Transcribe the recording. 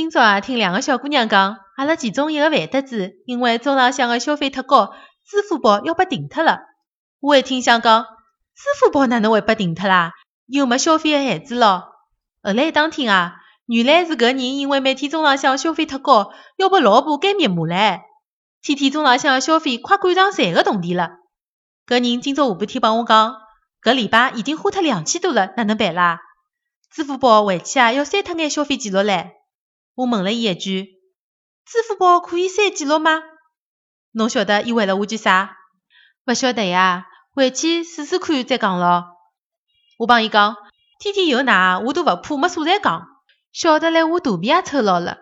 今朝啊，听两个小姑娘讲，阿拉其中一个饭搭子因为中浪向个消费太高，支付宝要被停脱了。我一听想讲，支付宝哪能会被停脱啦？又没消费个限制咯。后来一打听啊，原来是搿人因为每天中浪向消费太高，要拨老婆改密码唻。天天中浪向消费快赶上赚个铜钿了。搿人今朝下半天帮我讲，搿礼拜已经花脱两千多了，哪能办啦？支付宝回去啊要删脱眼消费记录唻。我问了伊一句：“支付宝可以删记录吗？”侬晓得伊回了我句啥？勿晓得呀，回去试试看再讲咯。我帮伊讲，天天有奶，我都勿怕没素材讲，晓得来我肚皮也抽牢了。